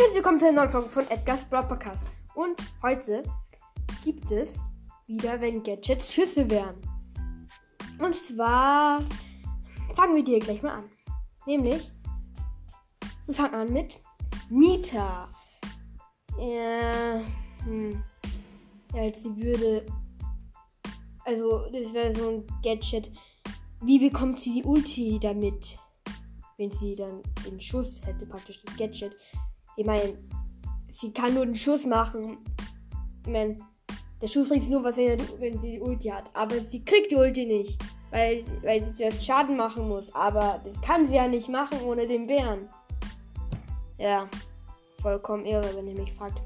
herzlich willkommen zu einer neuen Folge von Edgar's Broad Podcast. Und heute gibt es wieder, wenn Gadgets Schüsse wären. Und zwar fangen wir dir gleich mal an. Nämlich, wir fangen an mit Nita. Ja, hm. als sie würde. Also, das wäre so ein Gadget. Wie bekommt sie die Ulti damit? Wenn sie dann den Schuss hätte, praktisch das Gadget. Ich meine, sie kann nur den Schuss machen. Ich meine, der Schuss bringt sie nur was, wenn, wenn sie die Ulti hat. Aber sie kriegt die Ulti nicht. Weil, weil sie zuerst Schaden machen muss. Aber das kann sie ja nicht machen ohne den Bären. Ja, vollkommen irre, wenn ihr mich fragt.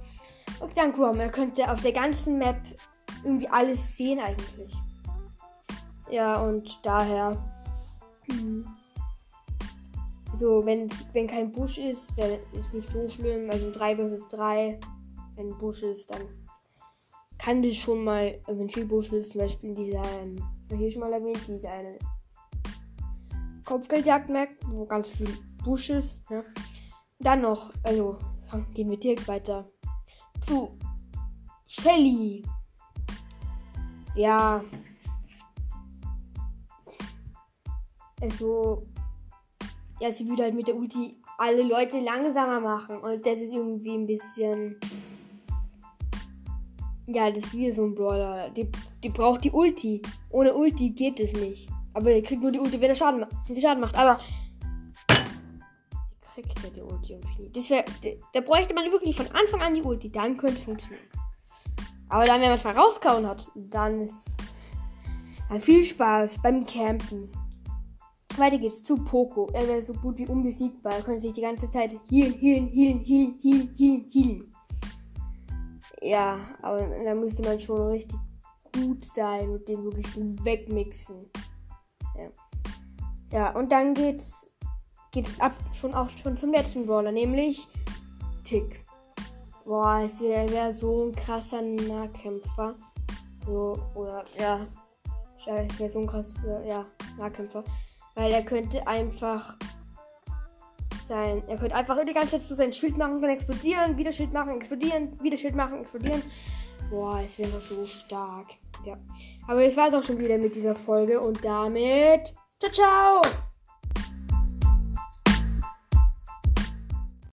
Okay, dann Grom. Er könnte auf der ganzen Map irgendwie alles sehen eigentlich. Ja, und daher. Hm, so, wenn, wenn kein Busch ist, wäre ist nicht so schlimm. Also 3 vs 3. Wenn Busch ist, dann kann das schon mal, wenn viel Busch ist, zum Beispiel dieser, hier schon mal erwähnt, diese eine Kopfgeldjagd-Map, wo ganz viel Busch ist. Ja. Dann noch, also gehen wir direkt weiter zu Shelly. Ja. Also, ja, sie würde halt mit der Ulti alle Leute langsamer machen. Und das ist irgendwie ein bisschen. Ja, das ist wie so ein Brawler. Die, die braucht die Ulti. Ohne Ulti geht es nicht. Aber ihr kriegt nur die Ulti, wenn, er Schaden, wenn sie Schaden macht. Aber sie kriegt ja die Ulti irgendwie nicht. Das wär, da bräuchte man wirklich von Anfang an die Ulti. Dann könnte es funktionieren. Aber dann, wenn man es mal rauskauen hat, dann ist dann viel Spaß beim Campen. Weiter geht's zu Poco. Er wäre so gut wie unbesiegbar. Er könnte sich die ganze Zeit healen, healen, healen, healen, healen, healen, healen. Ja, aber da müsste man schon richtig gut sein und den wirklich wegmixen. Ja. Ja, und dann geht's geht's ab schon auch schon zum letzten Brawler, nämlich Tick. Boah, es wäre wär so ein krasser Nahkämpfer. So, oder ja, es wäre so ein krasser ja, Nahkämpfer. Weil er könnte einfach sein. Er könnte einfach die ganze Zeit so sein Schild machen, dann explodieren, wieder Schild machen, explodieren, wieder Schild machen, explodieren. Boah, es wäre so stark. Ja. Aber das war es auch schon wieder mit dieser Folge und damit. Ciao, ciao!